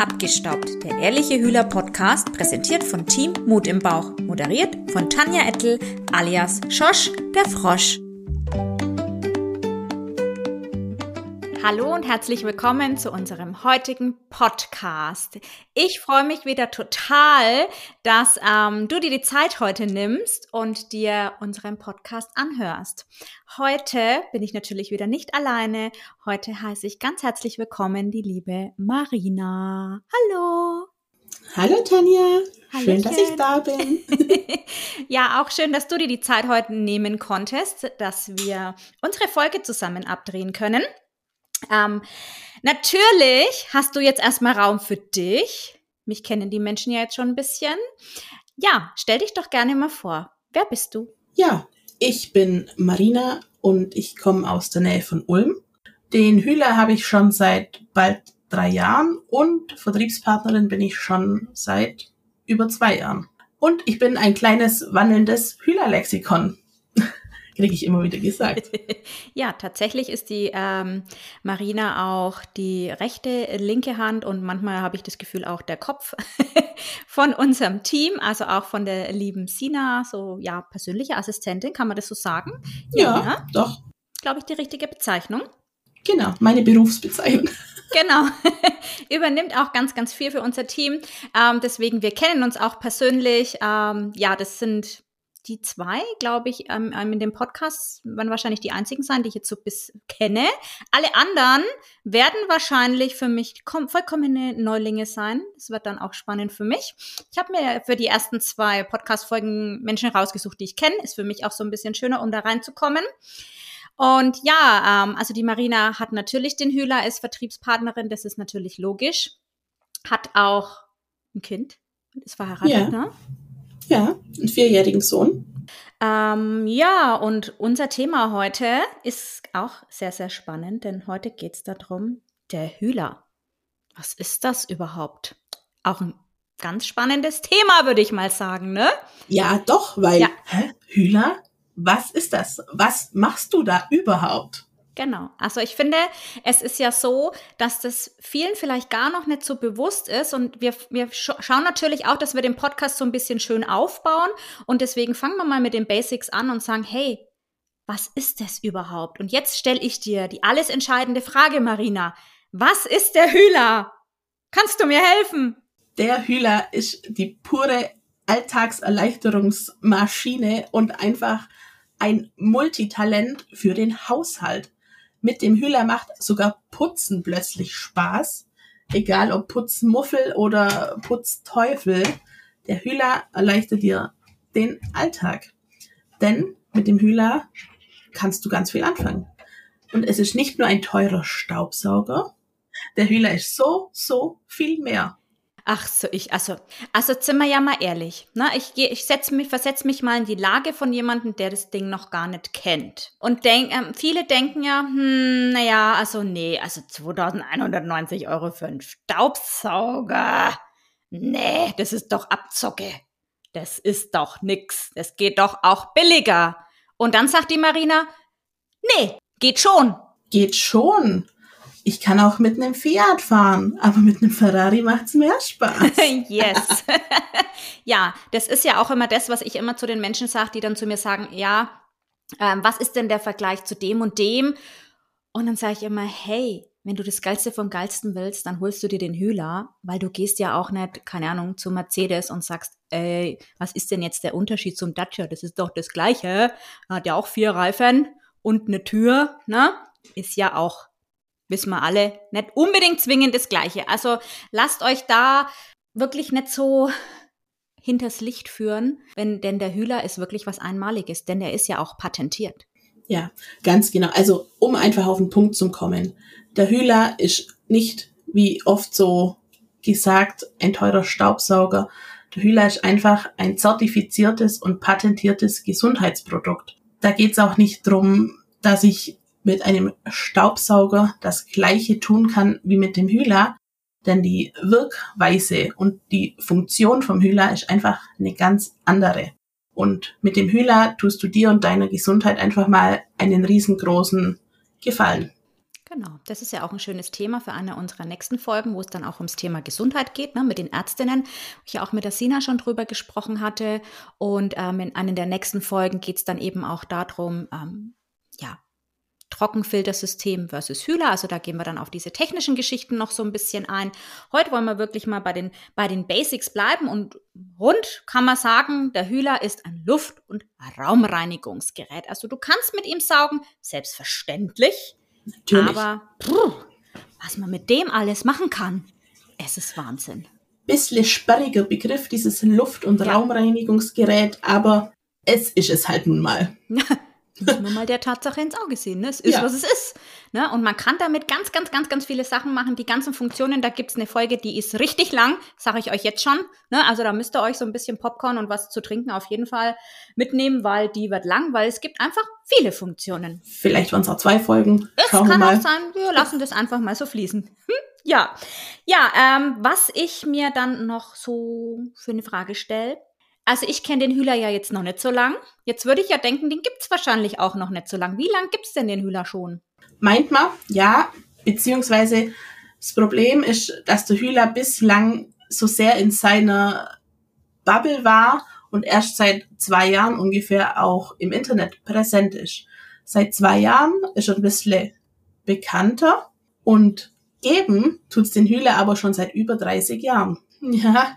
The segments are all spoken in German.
Abgestaubt, der ehrliche Hühler Podcast, präsentiert von Team Mut im Bauch, moderiert von Tanja Ettel alias Schosch, der Frosch. Hallo und herzlich willkommen zu unserem heutigen Podcast. Ich freue mich wieder total, dass ähm, du dir die Zeit heute nimmst und dir unseren Podcast anhörst. Heute bin ich natürlich wieder nicht alleine. Heute heiße ich ganz herzlich willkommen die liebe Marina. Hallo. Hallo Tanja, schön, dass ich da bin. ja, auch schön, dass du dir die Zeit heute nehmen konntest, dass wir unsere Folge zusammen abdrehen können. Ähm, natürlich hast du jetzt erstmal Raum für dich. Mich kennen die Menschen ja jetzt schon ein bisschen. Ja, stell dich doch gerne mal vor. Wer bist du? Ja, ich bin Marina und ich komme aus der Nähe von Ulm. Den Hühler habe ich schon seit bald drei Jahren und Vertriebspartnerin bin ich schon seit über zwei Jahren. Und ich bin ein kleines wandelndes Hühlerlexikon kriege ich immer wieder gesagt. ja, tatsächlich ist die ähm, Marina auch die rechte, linke Hand und manchmal habe ich das Gefühl auch der Kopf von unserem Team, also auch von der lieben Sina, so ja, persönliche Assistentin, kann man das so sagen? Ja, ja doch. Glaube ich, die richtige Bezeichnung. Genau, meine Berufsbezeichnung. Genau, übernimmt auch ganz, ganz viel für unser Team. Ähm, deswegen, wir kennen uns auch persönlich. Ähm, ja, das sind die zwei, glaube ich, ähm, ähm, in dem Podcast werden wahrscheinlich die einzigen sein, die ich jetzt so bis kenne. Alle anderen werden wahrscheinlich für mich vollkommene Neulinge sein. Das wird dann auch spannend für mich. Ich habe mir für die ersten zwei Podcast-Folgen Menschen rausgesucht, die ich kenne. Ist für mich auch so ein bisschen schöner, um da reinzukommen. Und ja, ähm, also die Marina hat natürlich den Hühler als Vertriebspartnerin, das ist natürlich logisch. Hat auch ein Kind, ist verheiratet, ja. ne? Ja, einen vierjährigen Sohn. Ähm, ja, und unser Thema heute ist auch sehr, sehr spannend, denn heute geht es darum, der Hühler. Was ist das überhaupt? Auch ein ganz spannendes Thema, würde ich mal sagen, ne? Ja, doch, weil, ja. hä, Hühler? Was ist das? Was machst du da überhaupt? Genau. Also ich finde, es ist ja so, dass das vielen vielleicht gar noch nicht so bewusst ist. Und wir, wir schauen natürlich auch, dass wir den Podcast so ein bisschen schön aufbauen. Und deswegen fangen wir mal mit den Basics an und sagen, hey, was ist das überhaupt? Und jetzt stelle ich dir die alles entscheidende Frage, Marina. Was ist der Hühler? Kannst du mir helfen? Der Hühler ist die pure Alltagserleichterungsmaschine und einfach ein Multitalent für den Haushalt. Mit dem Hühler macht sogar Putzen plötzlich Spaß. Egal ob Putzmuffel oder Putzteufel. Der Hühler erleichtert dir den Alltag. Denn mit dem Hühler kannst du ganz viel anfangen. Und es ist nicht nur ein teurer Staubsauger. Der Hühler ist so, so viel mehr. Ach so, ich, also, also sind wir ja mal ehrlich. Ne? Ich, geh, ich setz mich, versetze mich mal in die Lage von jemandem, der das Ding noch gar nicht kennt. Und denk, ähm, viele denken ja, hm, naja, also nee, also 2190 Euro für einen Staubsauger. Nee, das ist doch Abzocke. Das ist doch nix. Das geht doch auch billiger. Und dann sagt die Marina, nee, geht schon. Geht schon ich kann auch mit einem Fiat fahren, aber mit einem Ferrari macht's mehr Spaß. yes. ja, das ist ja auch immer das, was ich immer zu den Menschen sage, die dann zu mir sagen, ja, ähm, was ist denn der Vergleich zu dem und dem? Und dann sage ich immer, hey, wenn du das Geilste vom Geilsten willst, dann holst du dir den Hühler, weil du gehst ja auch nicht, keine Ahnung, zu Mercedes und sagst, ey, was ist denn jetzt der Unterschied zum Dacia? Das ist doch das Gleiche. Hat ja auch vier Reifen und eine Tür, ne? Ist ja auch wissen wir alle, nicht unbedingt zwingend das Gleiche. Also lasst euch da wirklich nicht so hinters Licht führen, wenn, denn der Hühler ist wirklich was Einmaliges, denn er ist ja auch patentiert. Ja, ganz genau. Also, um einfach auf den Punkt zu kommen. Der Hühler ist nicht, wie oft so gesagt, ein teurer Staubsauger. Der Hühler ist einfach ein zertifiziertes und patentiertes Gesundheitsprodukt. Da geht's auch nicht drum, dass ich mit einem Staubsauger das gleiche tun kann wie mit dem Hühler, denn die Wirkweise und die Funktion vom Hühler ist einfach eine ganz andere. Und mit dem Hühler tust du dir und deiner Gesundheit einfach mal einen riesengroßen Gefallen. Genau, das ist ja auch ein schönes Thema für eine unserer nächsten Folgen, wo es dann auch ums Thema Gesundheit geht, ne, mit den Ärztinnen, wo ich ja auch mit der Sina schon drüber gesprochen hatte. Und ähm, in einer der nächsten Folgen geht es dann eben auch darum, ähm, ja, Trockenfiltersystem versus Hühler. Also da gehen wir dann auf diese technischen Geschichten noch so ein bisschen ein. Heute wollen wir wirklich mal bei den, bei den Basics bleiben und rund kann man sagen, der Hühler ist ein Luft- und Raumreinigungsgerät. Also du kannst mit ihm saugen, selbstverständlich. Natürlich. Aber puh, was man mit dem alles machen kann, es ist Wahnsinn. Bisschen sperriger Begriff, dieses Luft- und ja. Raumreinigungsgerät, aber es ist es halt nun mal. Muss man mal der Tatsache ins Auge sehen. Ne? Es ist, ja. was es ist. Ne? Und man kann damit ganz, ganz, ganz, ganz viele Sachen machen. Die ganzen Funktionen, da gibt es eine Folge, die ist richtig lang, sage ich euch jetzt schon. Ne? Also da müsst ihr euch so ein bisschen Popcorn und was zu trinken auf jeden Fall mitnehmen, weil die wird lang, weil es gibt einfach viele Funktionen. Vielleicht waren es auch zwei Folgen. Es Schauen kann auch sein, wir lassen das einfach mal so fließen. Hm? Ja, ja ähm, was ich mir dann noch so für eine Frage stelle, also ich kenne den Hühler ja jetzt noch nicht so lang. Jetzt würde ich ja denken, den gibt es wahrscheinlich auch noch nicht so lang. Wie lang gibt es denn den Hühler schon? Meint man, ja. Beziehungsweise das Problem ist, dass der Hühler bislang so sehr in seiner Bubble war und erst seit zwei Jahren ungefähr auch im Internet präsent ist. Seit zwei Jahren ist er ein bisschen bekannter und geben tut's den Hühler aber schon seit über 30 Jahren. Ja,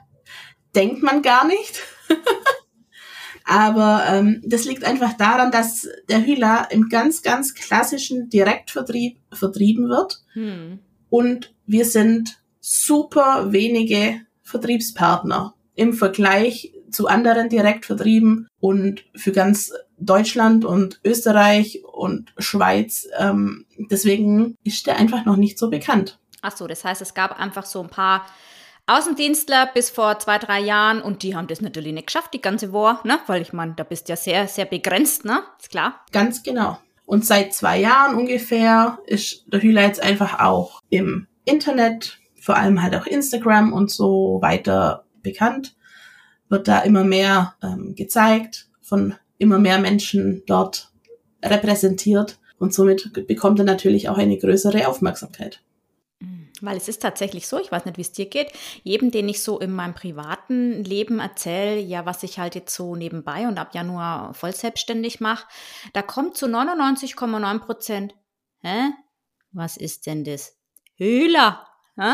denkt man gar nicht. Aber ähm, das liegt einfach daran, dass der Hühler im ganz, ganz klassischen Direktvertrieb vertrieben wird. Hm. Und wir sind super wenige Vertriebspartner im Vergleich zu anderen Direktvertrieben und für ganz Deutschland und Österreich und Schweiz. Ähm, deswegen ist der einfach noch nicht so bekannt. Ach so, das heißt, es gab einfach so ein paar Außendienstler bis vor zwei, drei Jahren und die haben das natürlich nicht geschafft, die ganze Woche, ne? Weil ich meine, da bist ja sehr, sehr begrenzt, ne? Ist klar. Ganz genau. Und seit zwei Jahren ungefähr ist der Hühler jetzt einfach auch im Internet, vor allem halt auch Instagram und so weiter bekannt. Wird da immer mehr ähm, gezeigt, von immer mehr Menschen dort repräsentiert und somit bekommt er natürlich auch eine größere Aufmerksamkeit. Weil es ist tatsächlich so, ich weiß nicht, wie es dir geht, jedem, den ich so in meinem privaten Leben erzähle, ja, was ich halt jetzt so nebenbei und ab Januar voll selbstständig mache, da kommt zu 99,9 Prozent, hä? Was ist denn das? Höhler.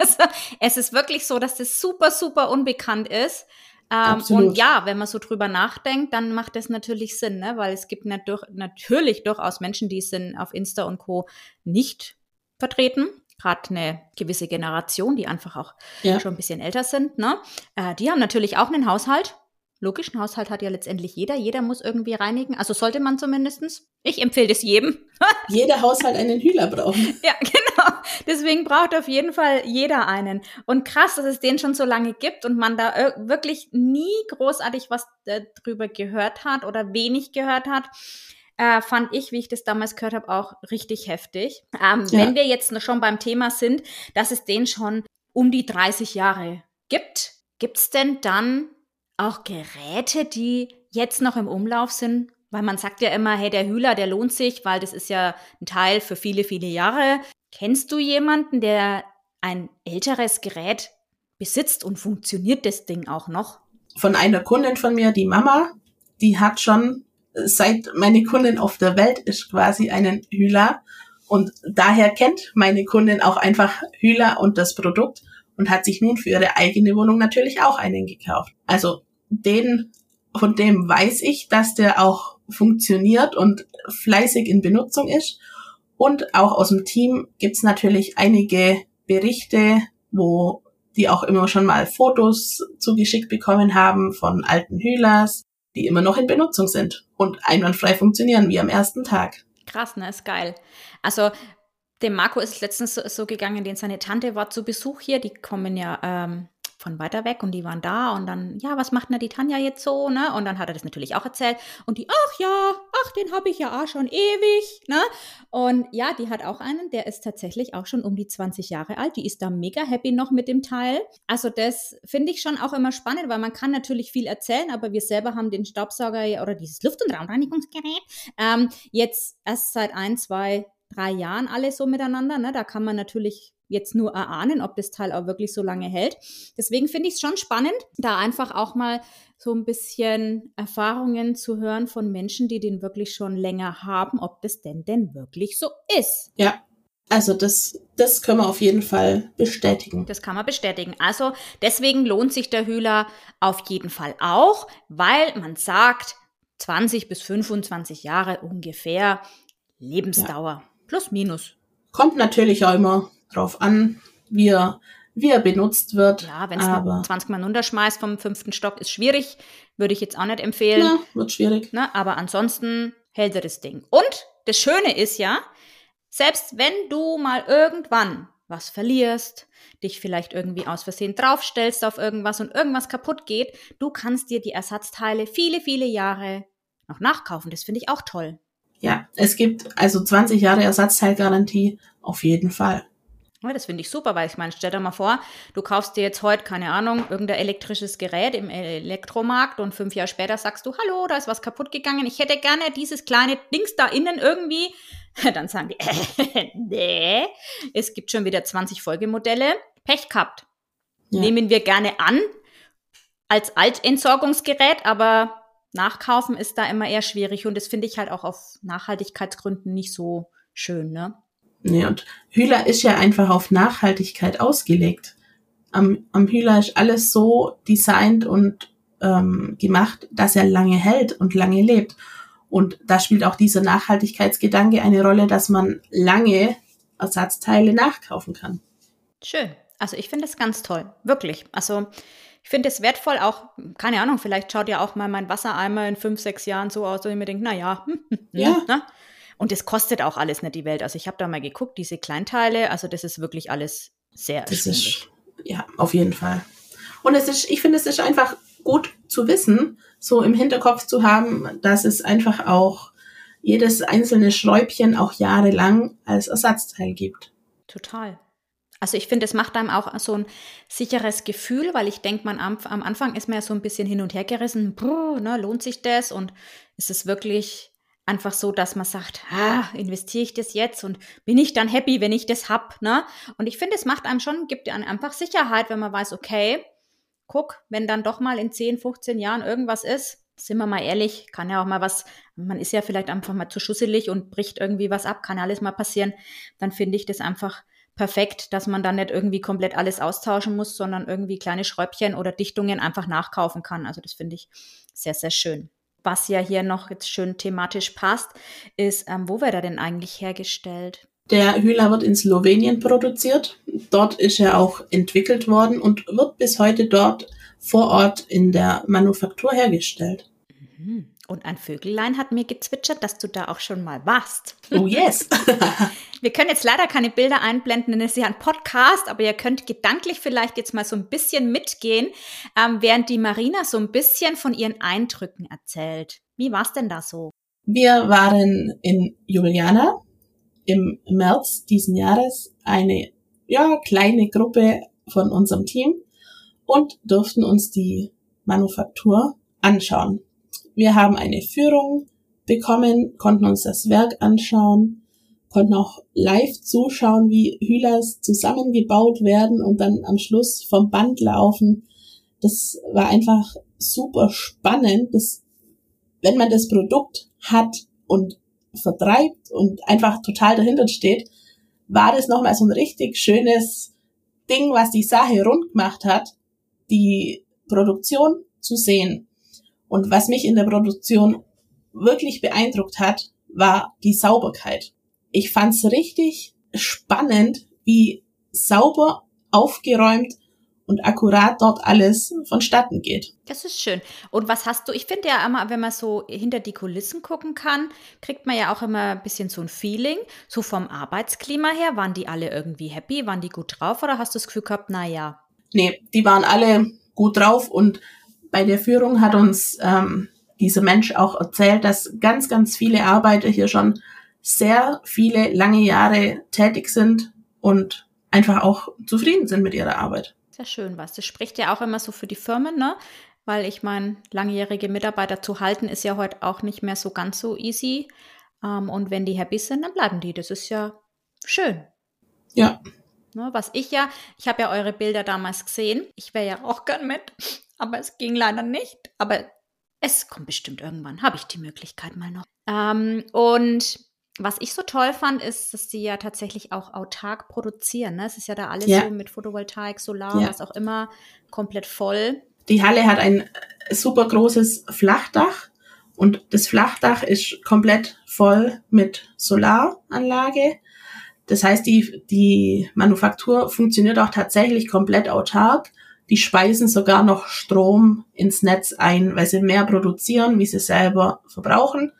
Also, es ist wirklich so, dass das super, super unbekannt ist. Ähm, und ja, wenn man so drüber nachdenkt, dann macht das natürlich Sinn, ne? weil es gibt natürlich durchaus Menschen, die sind auf Insta und Co. nicht vertreten gerade eine gewisse Generation, die einfach auch ja. schon ein bisschen älter sind, ne? Äh, die haben natürlich auch einen Haushalt. Logisch, einen Haushalt hat ja letztendlich jeder. Jeder muss irgendwie reinigen. Also sollte man zumindestens. Ich empfehle das jedem. jeder Haushalt einen Hühler braucht. Ja, genau. Deswegen braucht auf jeden Fall jeder einen. Und krass, dass es den schon so lange gibt und man da wirklich nie großartig was äh, drüber gehört hat oder wenig gehört hat äh, fand ich, wie ich das damals gehört habe, auch richtig heftig. Ähm, ja. Wenn wir jetzt schon beim Thema sind, dass es den schon um die 30 Jahre gibt, gibt es denn dann auch Geräte, die jetzt noch im Umlauf sind? Weil man sagt ja immer, hey, der Hühler, der lohnt sich, weil das ist ja ein Teil für viele, viele Jahre. Kennst du jemanden, der ein älteres Gerät besitzt und funktioniert das Ding auch noch? Von einer Kundin von mir, die Mama, die hat schon seit meine Kundin auf der Welt ist, quasi einen Hühler. Und daher kennt meine Kundin auch einfach Hühler und das Produkt und hat sich nun für ihre eigene Wohnung natürlich auch einen gekauft. Also den, von dem weiß ich, dass der auch funktioniert und fleißig in Benutzung ist. Und auch aus dem Team gibt's natürlich einige Berichte, wo die auch immer schon mal Fotos zugeschickt bekommen haben von alten Hühlers, die immer noch in Benutzung sind und einwandfrei funktionieren wie am ersten Tag. Krass, ne? Ist geil. Also dem Marco ist letztens so, so gegangen, denn seine Tante war zu Besuch hier. Die kommen ja ähm, von weiter weg und die waren da und dann, ja, was macht denn die Tanja jetzt so, ne? Und dann hat er das natürlich auch erzählt und die, ach ja, ach, den habe ich ja auch schon ewig, ne? Und ja, die hat auch einen, der ist tatsächlich auch schon um die 20 Jahre alt, die ist da mega happy noch mit dem Teil. Also das finde ich schon auch immer spannend, weil man kann natürlich viel erzählen, aber wir selber haben den Staubsauger oder dieses Luft- und Raumreinigungsgerät ähm, jetzt erst seit ein, zwei drei Jahren alle so miteinander. Ne? Da kann man natürlich jetzt nur erahnen, ob das Teil auch wirklich so lange hält. Deswegen finde ich es schon spannend, da einfach auch mal so ein bisschen Erfahrungen zu hören von Menschen, die den wirklich schon länger haben, ob das denn denn wirklich so ist. Ja, also das, das können wir auf jeden Fall bestätigen. Das kann man bestätigen. Also deswegen lohnt sich der Hühler auf jeden Fall auch, weil man sagt, 20 bis 25 Jahre ungefähr Lebensdauer. Ja. Plus, minus. Kommt natürlich auch immer drauf an, wie er, wie er benutzt wird. Ja, wenn es 20 Mal runterschmeißt vom fünften Stock, ist schwierig. Würde ich jetzt auch nicht empfehlen. Ja, wird schwierig. Ne? Aber ansonsten hält er das Ding. Und das Schöne ist ja, selbst wenn du mal irgendwann was verlierst, dich vielleicht irgendwie aus Versehen draufstellst auf irgendwas und irgendwas kaputt geht, du kannst dir die Ersatzteile viele, viele Jahre noch nachkaufen. Das finde ich auch toll. Ja, es gibt also 20 Jahre Ersatzteilgarantie auf jeden Fall. Ja, das finde ich super, weil ich meine, stell dir mal vor, du kaufst dir jetzt heute, keine Ahnung, irgendein elektrisches Gerät im Elektromarkt und fünf Jahre später sagst du, hallo, da ist was kaputt gegangen, ich hätte gerne dieses kleine Dings da innen irgendwie. Dann sagen die, äh, nee, es gibt schon wieder 20 Folgemodelle. Pech gehabt. Ja. Nehmen wir gerne an als Altentsorgungsgerät, aber nachkaufen ist da immer eher schwierig und das finde ich halt auch auf Nachhaltigkeitsgründen nicht so schön, ne? Nee, und Hühler ist ja einfach auf Nachhaltigkeit ausgelegt. Am, am Hühler ist alles so designt und ähm, gemacht, dass er lange hält und lange lebt. Und da spielt auch dieser Nachhaltigkeitsgedanke eine Rolle, dass man lange Ersatzteile nachkaufen kann. Schön. Also ich finde es ganz toll. Wirklich. Also ich finde es wertvoll, auch, keine Ahnung, vielleicht schaut ja auch mal mein Wassereimer in fünf, sechs Jahren so aus, dass ich mir denke, naja, ja. Ne? Und es kostet auch alles nicht die Welt. Also ich habe da mal geguckt, diese Kleinteile, also das ist wirklich alles sehr das ist, Ja, auf jeden Fall. Und es ist, ich finde, es ist einfach gut zu wissen, so im Hinterkopf zu haben, dass es einfach auch jedes einzelne Schräubchen auch jahrelang als Ersatzteil gibt. Total. Also ich finde, es macht einem auch so ein sicheres Gefühl, weil ich denke, man am, am, Anfang ist man ja so ein bisschen hin und her gerissen, Puh, ne, lohnt sich das und ist es wirklich einfach so, dass man sagt, ah, investiere ich das jetzt und bin ich dann happy, wenn ich das hab, ne? Und ich finde, es macht einem schon, gibt einem einfach Sicherheit, wenn man weiß, okay, guck, wenn dann doch mal in 10, 15 Jahren irgendwas ist, sind wir mal ehrlich, kann ja auch mal was, man ist ja vielleicht einfach mal zu schusselig und bricht irgendwie was ab, kann alles mal passieren, dann finde ich das einfach perfekt, dass man dann nicht irgendwie komplett alles austauschen muss, sondern irgendwie kleine Schräubchen oder Dichtungen einfach nachkaufen kann. Also das finde ich sehr, sehr schön was ja hier noch jetzt schön thematisch passt, ist, ähm, wo wird er denn eigentlich hergestellt? Der Hühler wird in Slowenien produziert. Dort ist er auch entwickelt worden und wird bis heute dort vor Ort in der Manufaktur hergestellt. Mhm. Und ein Vögelein hat mir gezwitschert, dass du da auch schon mal warst. Oh yes. Wir können jetzt leider keine Bilder einblenden, denn es ist ja ein Podcast, aber ihr könnt gedanklich vielleicht jetzt mal so ein bisschen mitgehen, ähm, während die Marina so ein bisschen von ihren Eindrücken erzählt. Wie war es denn da so? Wir waren in Juliana im März diesen Jahres eine ja, kleine Gruppe von unserem Team und durften uns die Manufaktur anschauen. Wir haben eine Führung bekommen, konnten uns das Werk anschauen, konnten auch live zuschauen, wie Hühlers zusammengebaut werden und dann am Schluss vom Band laufen. Das war einfach super spannend, dass, wenn man das Produkt hat und vertreibt und einfach total dahinter steht, war das nochmal so ein richtig schönes Ding, was die Sache rund gemacht hat, die Produktion zu sehen. Und was mich in der Produktion wirklich beeindruckt hat, war die Sauberkeit. Ich fand's richtig spannend, wie sauber, aufgeräumt und akkurat dort alles vonstatten geht. Das ist schön. Und was hast du? Ich finde ja immer, wenn man so hinter die Kulissen gucken kann, kriegt man ja auch immer ein bisschen so ein Feeling. So vom Arbeitsklima her, waren die alle irgendwie happy? Waren die gut drauf? Oder hast du das Gefühl gehabt, na ja? Nee, die waren alle gut drauf und bei der Führung hat uns ähm, dieser Mensch auch erzählt, dass ganz, ganz viele Arbeiter hier schon sehr viele lange Jahre tätig sind und einfach auch zufrieden sind mit ihrer Arbeit. Sehr schön was. Das spricht ja auch immer so für die Firmen, ne? Weil ich meine, langjährige Mitarbeiter zu halten ist ja heute auch nicht mehr so ganz so easy. Ähm, und wenn die happy sind, dann bleiben die. Das ist ja schön. Ja. Ne, was ich ja, ich habe ja eure Bilder damals gesehen. Ich wäre ja auch gern mit, aber es ging leider nicht. Aber es kommt bestimmt irgendwann, habe ich die Möglichkeit mal noch. Ähm, und was ich so toll fand, ist, dass sie ja tatsächlich auch autark produzieren. Ne? Es ist ja da alles Ja. so mit Photovoltaik, Solar, Ja. was auch immer, komplett voll. Die Halle hat ein super großes Flachdach und das Flachdach ist komplett voll mit Solaranlage. Das heißt, die, die Manufaktur funktioniert auch tatsächlich komplett autark. Die speisen sogar noch Strom ins Netz ein, weil sie mehr produzieren, wie sie selber verbrauchen.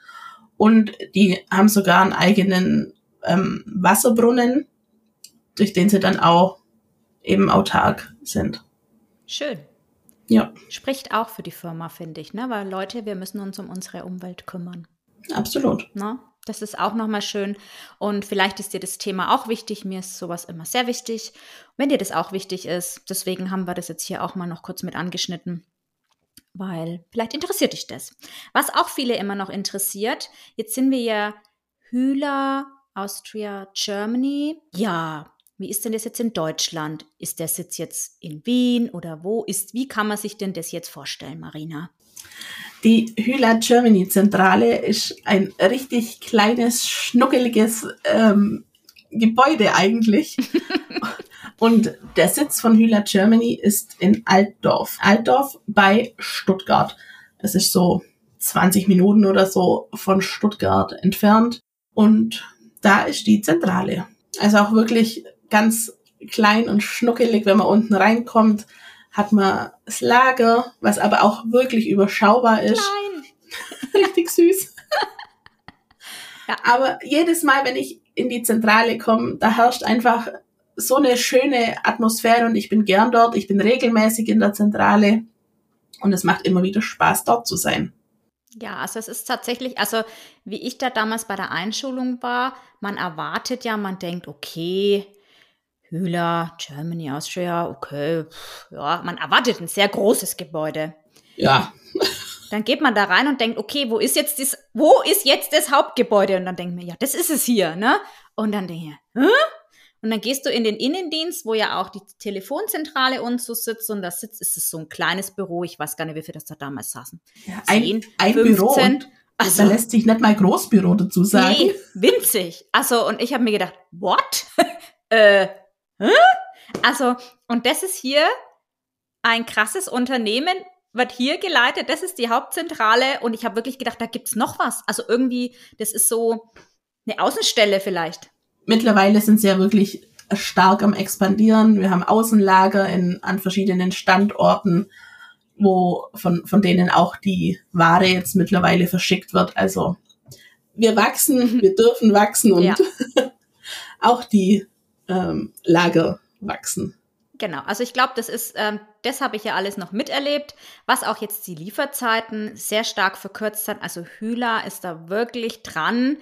Und die haben sogar einen eigenen ähm, Wasserbrunnen, durch den sie dann auch eben autark sind. Schön. Ja, Spricht auch für die Firma, finde ich, ne? Weil Leute, wir müssen uns um unsere Umwelt kümmern. absolut. Ne? Das ist auch nochmal schön. Und vielleicht ist dir das Thema auch wichtig. Mir ist sowas immer sehr wichtig. Wenn dir das auch wichtig ist, deswegen haben wir das jetzt hier auch mal noch kurz mit angeschnitten. Weil vielleicht interessiert dich das. Was auch viele immer noch interessiert, jetzt sind wir ja Hühler, Austria, Germany. Ja, wie ist denn das jetzt in Deutschland? Ist der Sitz jetzt in Wien oder wo ist, wie kann man sich denn das jetzt vorstellen, Marina? Die Hüla Germany Zentrale ist ein richtig kleines, schnuckeliges ähm, Gebäude eigentlich. Und der Sitz von Hüla Germany ist in Altdorf. Altdorf bei Stuttgart. Es ist so 20 Minuten oder so von Stuttgart entfernt. Und da ist die Zentrale. Also auch wirklich ganz klein und schnuckelig, wenn man unten reinkommt, hat man das Lager, was aber auch wirklich überschaubar ist. Nein. Richtig süß. Ja. Aber jedes Mal, wenn ich in die Zentrale komme, da herrscht einfach so eine schöne Atmosphäre und ich bin gern dort. Ich bin regelmäßig in der Zentrale und es macht immer wieder Spaß, dort zu sein. Ja, also es ist tatsächlich, also wie ich da damals bei der Einschulung war, man erwartet ja, man denkt, okay, Hühler, Germany, Austria, okay, pff, ja, man erwartet ein sehr großes Gebäude. Ja, Dann geht man da rein und denkt, okay, wo ist jetzt das, wo ist jetzt das Hauptgebäude? Und dann denkt man, ja, das ist es hier, ne? Und dann denke ich, hä? Und dann gehst du in den Innendienst, wo ja auch die Telefonzentrale und so sitzt. Und da sitzt, ist es so ein kleines Büro. Ich weiß gar nicht, wie viele das da damals saßen. ja ein, 10, ein 15. Büro und Also, da lässt sich nicht mal Großbüro dazu sagen. Nee, winzig. Also, und ich habe mir gedacht, what? äh, hä? Also, und das ist hier ein krasses Unternehmen, wird hier geleitet, das ist die Hauptzentrale und ich habe wirklich gedacht, da gibt's noch was. Also irgendwie, das ist so eine Außenstelle vielleicht. Mittlerweile sind sie ja wirklich stark am expandieren. Wir haben Außenlager in, an verschiedenen Standorten, wo von, von denen auch die Ware jetzt mittlerweile verschickt wird. Also wir wachsen, wir dürfen wachsen und Ja. auch die ähm, Lager wachsen. Genau, also ich glaube, das ist, ähm, das habe ich ja alles noch miterlebt, was auch jetzt die Lieferzeiten sehr stark verkürzt hat. Also Hühler ist da wirklich dran,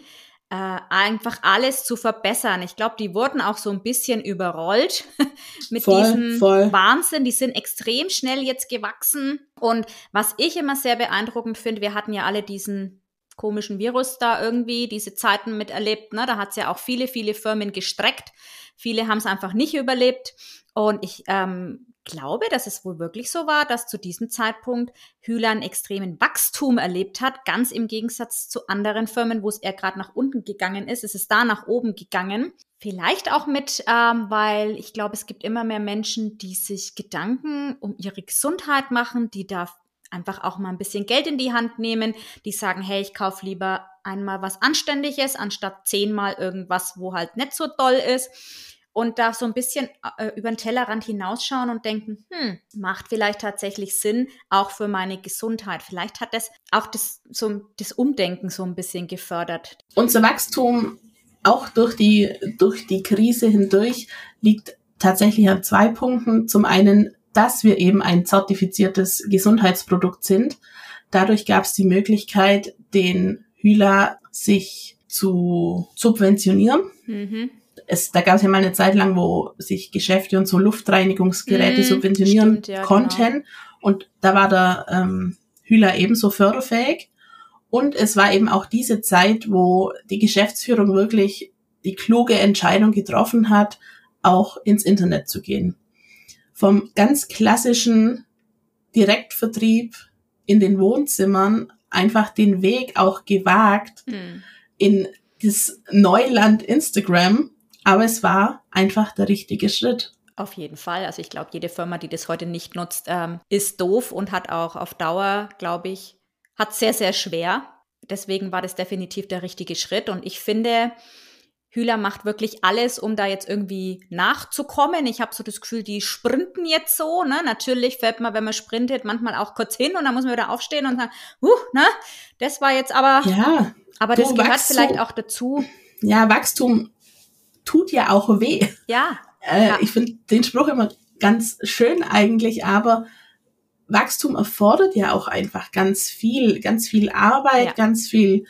äh, einfach alles zu verbessern. Ich glaube, die wurden auch so ein bisschen überrollt mit Voll, diesem voll. Wahnsinn. Die sind extrem schnell jetzt gewachsen. Und was ich immer sehr beeindruckend finde, wir hatten ja alle diesen komischen Virus da irgendwie, diese Zeiten miterlebt. Ne? Da hat es ja auch viele, viele Firmen gestreckt. Viele haben es einfach nicht überlebt. Und ich ähm, glaube, dass es wohl wirklich so war, dass zu diesem Zeitpunkt Hühler einen extremen Wachstum erlebt hat, ganz im Gegensatz zu anderen Firmen, wo es eher gerade nach unten gegangen ist. Es ist da nach oben gegangen. Vielleicht auch mit, ähm, weil ich glaube, es gibt immer mehr Menschen, die sich Gedanken um ihre Gesundheit machen, die da einfach auch mal ein bisschen Geld in die Hand nehmen, die sagen, hey, ich kaufe lieber einmal was Anständiges, anstatt zehnmal irgendwas, wo halt nicht so toll ist und da so ein bisschen äh, über den Tellerrand hinausschauen und denken, hm, macht vielleicht tatsächlich Sinn, auch für meine Gesundheit. Vielleicht hat das auch das, so, das Umdenken so ein bisschen gefördert. Unser Wachstum auch durch die, durch die Krise hindurch liegt tatsächlich an zwei Punkten. Zum einen, dass wir eben ein zertifiziertes Gesundheitsprodukt sind. Dadurch gab es die Möglichkeit, den Hühler sich zu subventionieren. Mhm. Es, da gab es ja mal eine Zeit lang, wo sich Geschäfte und so Luftreinigungsgeräte Mm, subventionieren stimmt, ja, konnten. Und da war der ähm, Hühler ebenso förderfähig. Und es war eben auch diese Zeit, wo die Geschäftsführung wirklich die kluge Entscheidung getroffen hat, auch ins Internet zu gehen. Vom ganz klassischen Direktvertrieb in den Wohnzimmern einfach den Weg auch gewagt mhm. in das Neuland Instagram. Aber es war einfach der richtige Schritt. Auf jeden Fall. Also ich glaube, jede Firma, die das heute nicht nutzt, ähm, ist doof und hat auch auf Dauer, glaube ich, hat sehr, sehr schwer. Deswegen war das definitiv der richtige Schritt. Und ich finde, Hühler macht wirklich alles, um da jetzt irgendwie nachzukommen. Ich habe so das Gefühl, die sprinten jetzt so. Ne? Natürlich fällt man, wenn man sprintet, manchmal auch kurz hin und dann muss man wieder aufstehen und sagen, huh, ne? Das war jetzt aber. Ja. Aber das gehört vielleicht auch dazu. Ja, Wachstum tut ja auch weh. Ja. Äh, ja. Ich finde den Spruch immer ganz schön eigentlich, aber Wachstum erfordert ja auch einfach ganz viel, ganz viel Arbeit, ja. ganz viel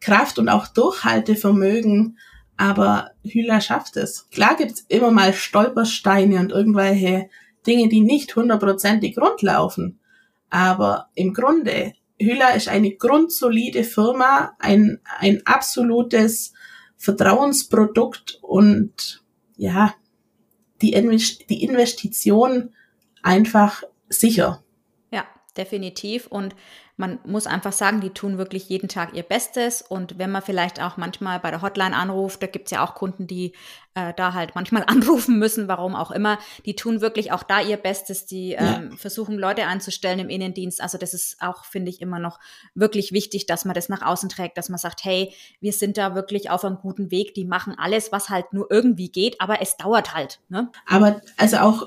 Kraft und auch Durchhaltevermögen. Aber Hühler schafft es. Klar gibt's immer mal Stolpersteine und irgendwelche Dinge, die nicht hundertprozentig rundlaufen. Aber im Grunde, Hühler ist eine grundsolide Firma, ein, ein absolutes Vertrauensprodukt und ja, die, die Investition einfach sicher definitiv. Und man muss einfach sagen, die tun wirklich jeden Tag ihr Bestes. Und wenn man vielleicht auch manchmal bei der Hotline anruft, da gibt es ja auch Kunden, die äh, da halt manchmal anrufen müssen, warum auch immer, die tun wirklich auch da ihr Bestes. Die ähm, versuchen, Leute einzustellen im Innendienst. Also das ist auch, finde ich, immer noch wirklich wichtig, dass man das nach außen trägt, dass man sagt, hey, wir sind da wirklich auf einem guten Weg. Die machen alles, was halt nur irgendwie geht, aber es dauert halt. Ne? Aber also auch,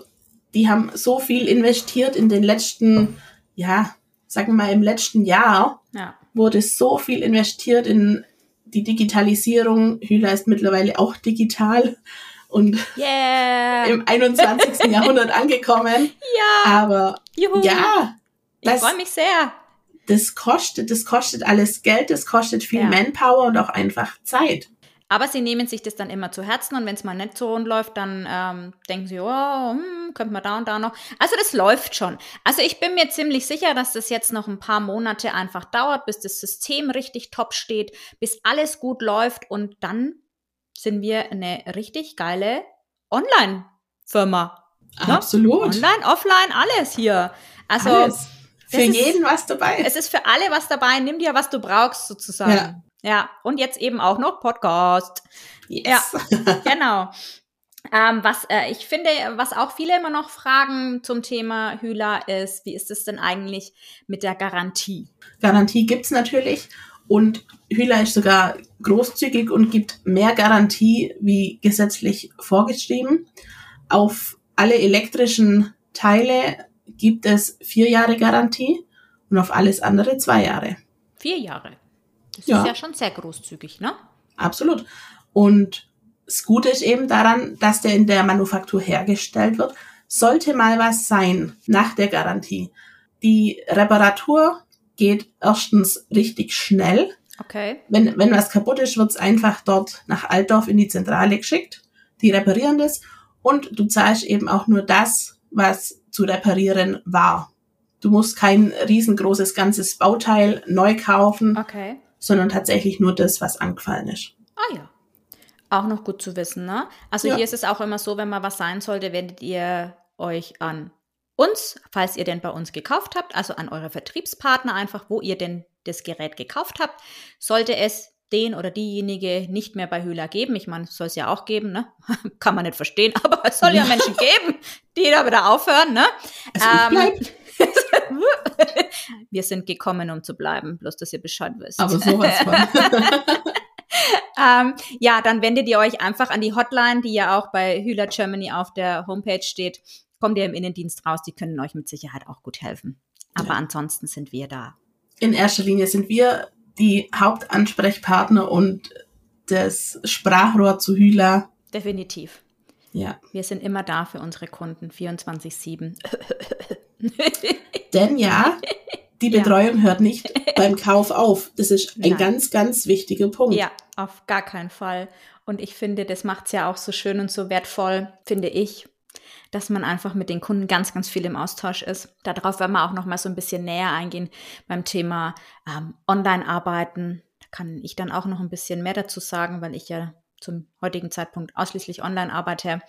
die haben so viel investiert in den letzten ja, sagen wir mal, im letzten Jahr ja. wurde so viel investiert in die Digitalisierung. Hühler ist mittlerweile auch digital und yeah. im 21. Jahrhundert angekommen. Ja. Aber Juhu. ja, das, ich freue mich sehr. Das kostet, das kostet alles Geld, das kostet viel ja. Manpower und auch einfach Zeit. Aber sie nehmen sich das dann immer zu Herzen und wenn es mal nicht so rund läuft, dann ähm, denken sie, oh, hm, könnte man da und da noch. Also das läuft schon. Also ich bin mir ziemlich sicher, dass das jetzt noch ein paar Monate einfach dauert, bis das System richtig top steht, bis alles gut läuft und dann sind wir eine richtig geile Online-Firma. Ne? Absolut. Online, offline, alles hier. Also alles. für jeden was dabei. Es ist für alle was dabei. Nimm dir, was du brauchst, sozusagen. Ja. Ja, und jetzt eben auch noch Podcast. Yes. Ja, genau. Ähm, was äh, ich finde, was auch viele immer noch fragen zum Thema Hühler ist, wie ist es denn eigentlich mit der Garantie? Garantie gibt's natürlich und Hühler ist sogar großzügig und gibt mehr Garantie wie gesetzlich vorgeschrieben. Auf alle elektrischen Teile gibt es vier Jahre Garantie und auf alles andere zwei Jahre. Vier Jahre. Das ja. ist ja schon sehr großzügig, ne? Absolut. Und das Gute ist eben daran, dass der in der Manufaktur hergestellt wird. Sollte mal was sein nach der Garantie. Die Reparatur geht erstens richtig schnell. Okay. Wenn, wenn was kaputt ist, wird's einfach dort nach Altdorf in die Zentrale geschickt. Die reparieren das. Und du zahlst eben auch nur das, was zu reparieren war. Du musst kein riesengroßes ganzes Bauteil neu kaufen. Okay sondern tatsächlich nur das, was angefallen ist. Ah ja. Auch noch gut zu wissen, ne? Also ja. hier ist es auch immer so, wenn mal was sein sollte, werdet ihr euch an uns, falls ihr denn bei uns gekauft habt, also an eure Vertriebspartner einfach, wo ihr denn das Gerät gekauft habt, sollte es den oder diejenige nicht mehr bei Höhler geben. Ich meine, es soll es ja auch geben, ne? Kann man nicht verstehen, aber es soll ja Menschen geben, die da wieder aufhören, ne? Also ähm, Wir sind gekommen, um zu bleiben, bloß dass ihr Bescheid wisst. Aber sowas von. ähm, ja, dann wendet ihr euch einfach an die Hotline, die ja auch bei Hühler Germany auf der Homepage steht. Kommt ihr im Innendienst raus, die können euch mit Sicherheit auch gut helfen. Aber ja. ansonsten sind wir da. In erster Linie sind wir die Hauptansprechpartner und das Sprachrohr zu Hühler. Definitiv. Ja. Wir sind immer da für unsere Kunden, 24-7. Denn ja, die Betreuung ja. hört nicht beim Kauf auf. Das ist ein Nein. ganz, ganz wichtiger Punkt. Ja, auf gar keinen Fall. Und ich finde, das macht es ja auch so schön und so wertvoll, finde ich, dass man einfach mit den Kunden ganz, ganz viel im Austausch ist. Darauf werden wir auch noch mal so ein bisschen näher eingehen beim Thema ähm, Online-Arbeiten. Da kann ich dann auch noch ein bisschen mehr dazu sagen, weil ich ja zum heutigen Zeitpunkt ausschließlich online arbeite.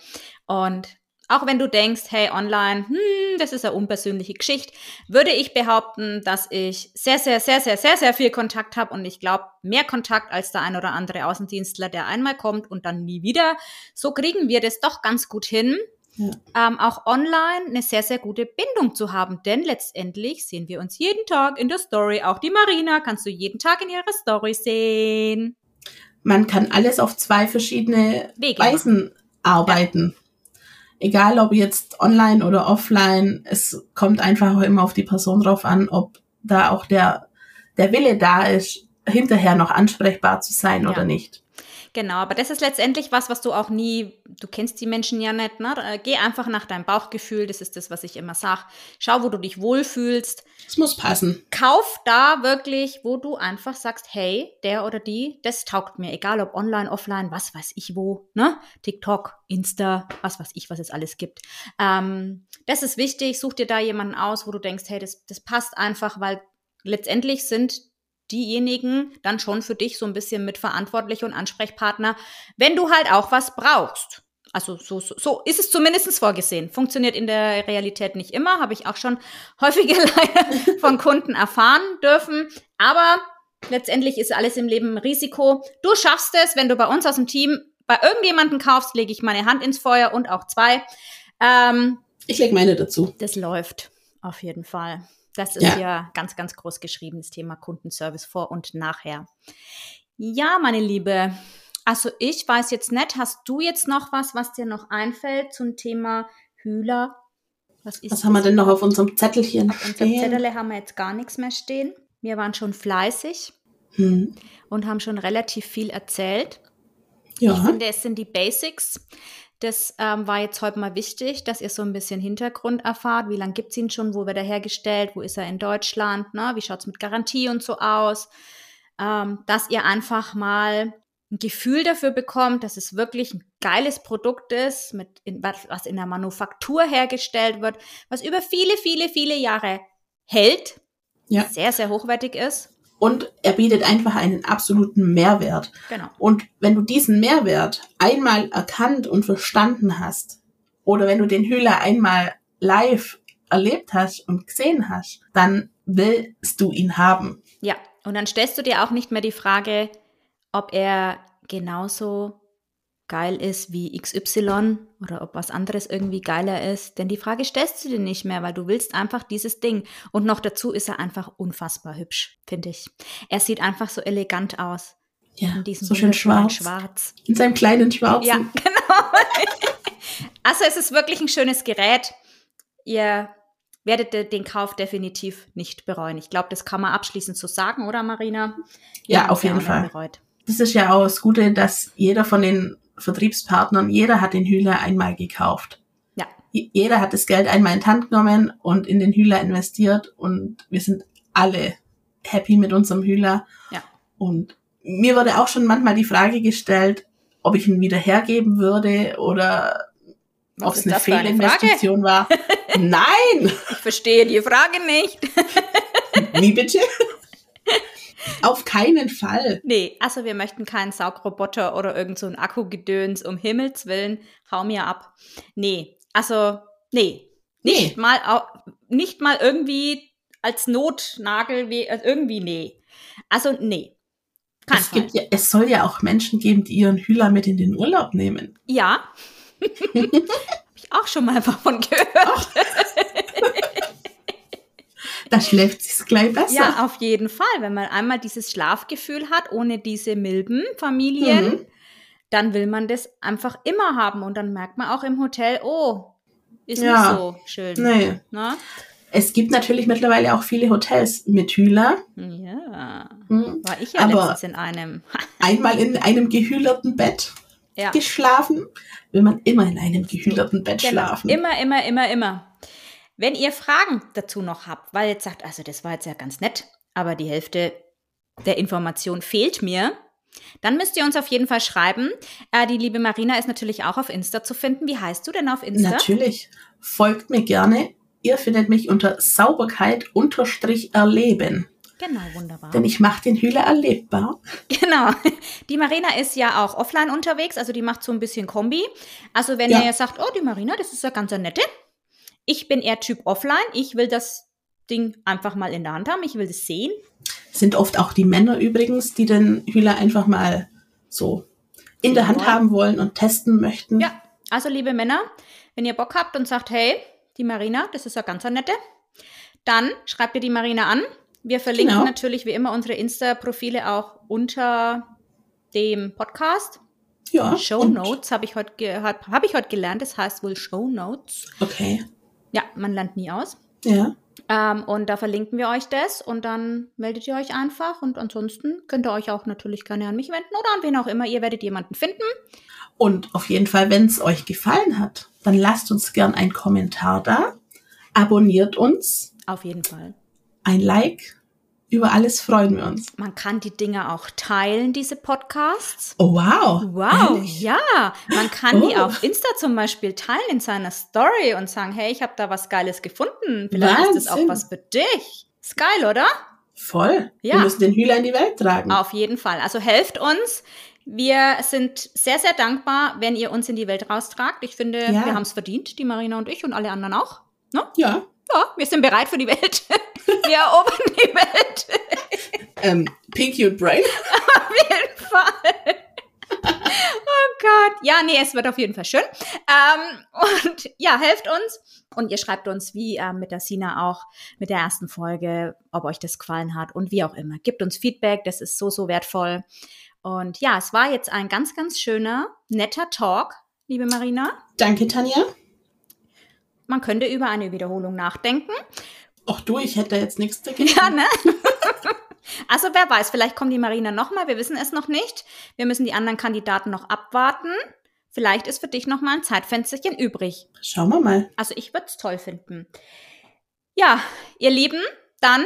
Und auch wenn du denkst, hey, online, hm, das ist eine unpersönliche Geschichte, würde ich behaupten, dass ich sehr, sehr, sehr, sehr, sehr, sehr viel Kontakt habe und ich glaube, mehr Kontakt als der ein oder andere Außendienstler, der einmal kommt und dann nie wieder. So kriegen wir das doch ganz gut hin. Ja. Ähm, auch online eine sehr, sehr gute Bindung zu haben. Denn letztendlich sehen wir uns jeden Tag in der Story. Auch die Marina kannst du jeden Tag in ihrer Story sehen. Man kann alles auf zwei verschiedene Wege Weisen machen. arbeiten. Ja egal ob jetzt online oder offline, es kommt einfach auch immer auf die Person drauf an, ob da auch der, der Wille da ist, hinterher noch ansprechbar zu sein ja. oder nicht. Genau, aber das ist letztendlich was, was du auch nie, du kennst die Menschen ja nicht, ne? Äh, geh einfach nach deinem Bauchgefühl, das ist das, was ich immer sage. Schau, wo du dich wohlfühlst. Es muss passen. Kauf da wirklich, wo du einfach sagst, hey, der oder die, das taugt mir, egal ob online, offline, was weiß ich wo, ne? TikTok, Insta, was weiß ich, was es alles gibt. Ähm, das ist wichtig, such dir da jemanden aus, wo du denkst, hey, das, das passt einfach, weil letztendlich sind diejenigen dann schon für dich so ein bisschen mitverantwortlich und Ansprechpartner, wenn du halt auch was brauchst. Also so, so, so ist es zumindest vorgesehen. Funktioniert in der Realität nicht immer, habe ich auch schon häufiger leider von Kunden erfahren dürfen. Aber letztendlich ist alles im Leben ein Risiko. Du schaffst es, wenn du bei uns aus dem Team bei irgendjemanden kaufst, lege ich meine Hand ins Feuer und auch zwei. Ähm, ich lege meine dazu. Das läuft auf jeden Fall. Das ist ja. ja ganz, ganz groß geschrieben, das Thema Kundenservice vor und nachher. Ja, meine Liebe. Also ich weiß jetzt nicht, hast du jetzt noch was, was dir noch einfällt zum Thema Hühler? Was, was haben wir denn noch auf unserem Zettelchen auf stehen? Auf unserem Zettel haben wir jetzt gar nichts mehr stehen. Wir waren schon fleißig hm. und haben schon relativ viel erzählt. Ja. Ich finde, es sind die Basics. Das ähm, war jetzt heute mal wichtig, dass ihr so ein bisschen Hintergrund erfahrt. Wie lange gibt es ihn schon? Wo wird er hergestellt? Wo ist er in Deutschland? Ne? Wie schaut es mit Garantie und so aus? Ähm, dass ihr einfach mal ein Gefühl dafür bekommt, dass es wirklich ein geiles Produkt ist, mit in, was in der Manufaktur hergestellt wird, was über viele, viele, viele Jahre hält, ja. sehr, sehr hochwertig ist und er bietet einfach einen absoluten Mehrwert. Genau. Und wenn du diesen Mehrwert einmal erkannt und verstanden hast, oder wenn du den Hühler einmal live erlebt hast und gesehen hast, dann willst du ihn haben. Ja, und dann stellst du dir auch nicht mehr die Frage, ob er genauso geil ist wie XY oder ob was anderes irgendwie geiler ist. Denn die Frage stellst du dir nicht mehr, weil du willst einfach dieses Ding. Und noch dazu ist er einfach unfassbar hübsch, finde ich. Er sieht einfach so elegant aus. Ja, in diesem so schön schwarz. schwarz. In seinem kleinen Schwarzen. Ja, genau. also es ist wirklich ein schönes Gerät. Ihr werdet den Kauf definitiv nicht bereuen. Ich glaube, das kann man abschließend so sagen, oder Marina? Ja, ja auf jeden Fall. Bereut. Das ist ja auch das Gute, dass jeder von den Vertriebspartnern, jeder hat den Hühler einmal gekauft. Ja. Jeder hat das Geld einmal in die Hand genommen und in den Hühler investiert und wir sind alle happy mit unserem Hühler. Ja. Und mir wurde auch schon manchmal die Frage gestellt, ob ich ihn wieder hergeben würde oder ob es eine Fehlinvestition war. Nein! Ich verstehe die Frage nicht. Wie bitte? Auf keinen Fall. Nee, also wir möchten keinen Saugroboter oder irgend so ein Akkugedöns, um Himmels Willen, hau mir ab. Nee, also, nee. Nicht nee. mal, nicht mal irgendwie als Notnagel, also irgendwie, nee. Also, nee. Kein es, gibt ja, es soll ja auch Menschen geben, die ihren Hühler mit in den Urlaub nehmen. Ja. Hab ich auch schon mal davon gehört. da schläft sich's gleich besser. Ja, auf jeden Fall. Wenn man einmal dieses Schlafgefühl hat, ohne diese Milbenfamilien, mhm. dann will man das einfach immer haben. Und dann merkt man auch im Hotel, oh, ist ja. nicht so schön. Nee. Na? Es gibt natürlich mittlerweile auch viele Hotels mit Hühler. Ja. Mhm. War ich ja Aber letztens in einem. einmal in einem gehühlerten Bett ja. geschlafen, will man immer in einem gehühlerten Bett genau. schlafen. Immer, immer, immer, immer. Wenn ihr Fragen dazu noch habt, weil ihr sagt, also das war jetzt ja ganz nett, aber die Hälfte der Information fehlt mir, Dann müsst ihr uns auf jeden Fall schreiben. Äh, die liebe Marina ist natürlich auch auf Insta zu finden. Wie heißt du denn auf Insta? Natürlich. Folgt mir gerne. Ihr findet mich unter Sauberkeit-erleben. Genau, wunderbar. Denn ich mache den Hühler erlebbar. Genau. Die Marina ist ja auch offline unterwegs, also die macht so ein bisschen Kombi. Also wenn Ja. ihr jetzt sagt, oh, die Marina, das ist ja ganz nette. Ich bin eher Typ offline. Ich will das Ding einfach mal in der Hand haben. Ich will das sehen. Sind oft auch die Männer übrigens, die den Hühler einfach mal so in der Hand haben wollen und testen möchten. Ja, also liebe Männer, wenn ihr Bock habt und sagt, hey, die Marina, das ist ja ganz eine nette, dann schreibt ihr die Marina an. Wir verlinken Genau. natürlich wie immer unsere Insta-Profile auch unter dem Podcast. ja Show Notes habe ich heute gehört, habe ich heute gelernt. Das heißt wohl Show Notes. Okay. Ja, man lernt nie aus. Ja. Ähm, und da verlinken wir euch das und dann meldet ihr euch einfach. Und ansonsten könnt ihr euch auch natürlich gerne an mich wenden oder an wen auch immer. Ihr werdet jemanden finden. Und auf jeden Fall, wenn es euch gefallen hat, dann lasst uns gern einen Kommentar da, abonniert uns, Auf jeden Fall. ein Like. Über alles freuen wir uns. Man kann die Dinge auch teilen, diese Podcasts. Oh, wow. Wow, Ehrlich? ja. Man kann die Oh. auf Insta zum Beispiel teilen in seiner Story und sagen, hey, ich habe da was Geiles gefunden. Vielleicht ist das auch Wahnsinn. was für dich. Ist geil, oder? Voll. Ja. Wir müssen den Hühler in die Welt tragen. Auf jeden Fall. Also helft uns. Wir sind sehr, sehr dankbar, wenn ihr uns in die Welt raustragt. Ich finde, Ja. wir haben es verdient, die Marina und ich und alle anderen auch. Ne? Ja. Ja, wir sind bereit für die Welt. Wir erobern die Welt. Ähm, Pinky und Brain. Auf jeden Fall. Oh Gott. Ja, nee, es wird auf jeden Fall schön. Ähm, und ja, helft uns. Und ihr schreibt uns, wie ähm, mit der Sina auch, mit der ersten Folge, ob euch das gefallen hat und wie auch immer. Gebt uns Feedback, das ist so, so wertvoll. Und ja, es war jetzt ein ganz, ganz schöner, netter Talk, liebe Marina. Danke, Tanja. Man könnte über eine Wiederholung nachdenken. Auch du, ich hätte jetzt nichts dagegen. Ja, ne? Also wer weiß, vielleicht kommt die Marina nochmal, wir wissen es noch nicht. Wir müssen die anderen Kandidaten noch abwarten. Vielleicht ist für dich nochmal ein Zeitfensterchen übrig. Schauen wir mal. Also ich würde es toll finden. Ja, ihr Lieben, dann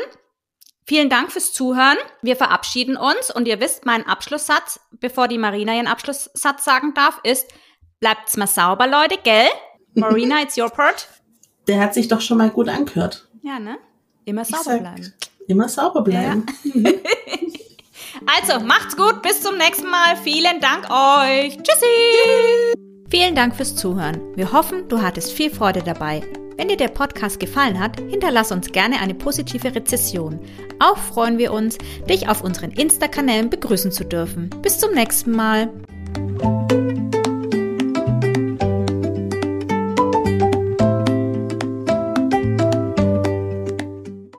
vielen Dank fürs Zuhören. Wir verabschieden uns und ihr wisst, mein Abschlusssatz, bevor die Marina ihren Abschlusssatz sagen darf, ist, bleibt's mal sauber, Leute, gell? Marina, it's your part. Der hat sich doch schon mal gut angehört. Ja, ne? Immer sauber sag, bleiben. Immer sauber bleiben. Also, macht's gut, bis zum nächsten Mal. Vielen Dank euch. Tschüssi. Vielen Dank fürs Zuhören. Wir hoffen, du hattest viel Freude dabei. Wenn dir der Podcast gefallen hat, hinterlass uns gerne eine positive Rezession. Auch freuen wir uns, dich auf unseren Insta-Kanälen begrüßen zu dürfen. Bis zum nächsten Mal.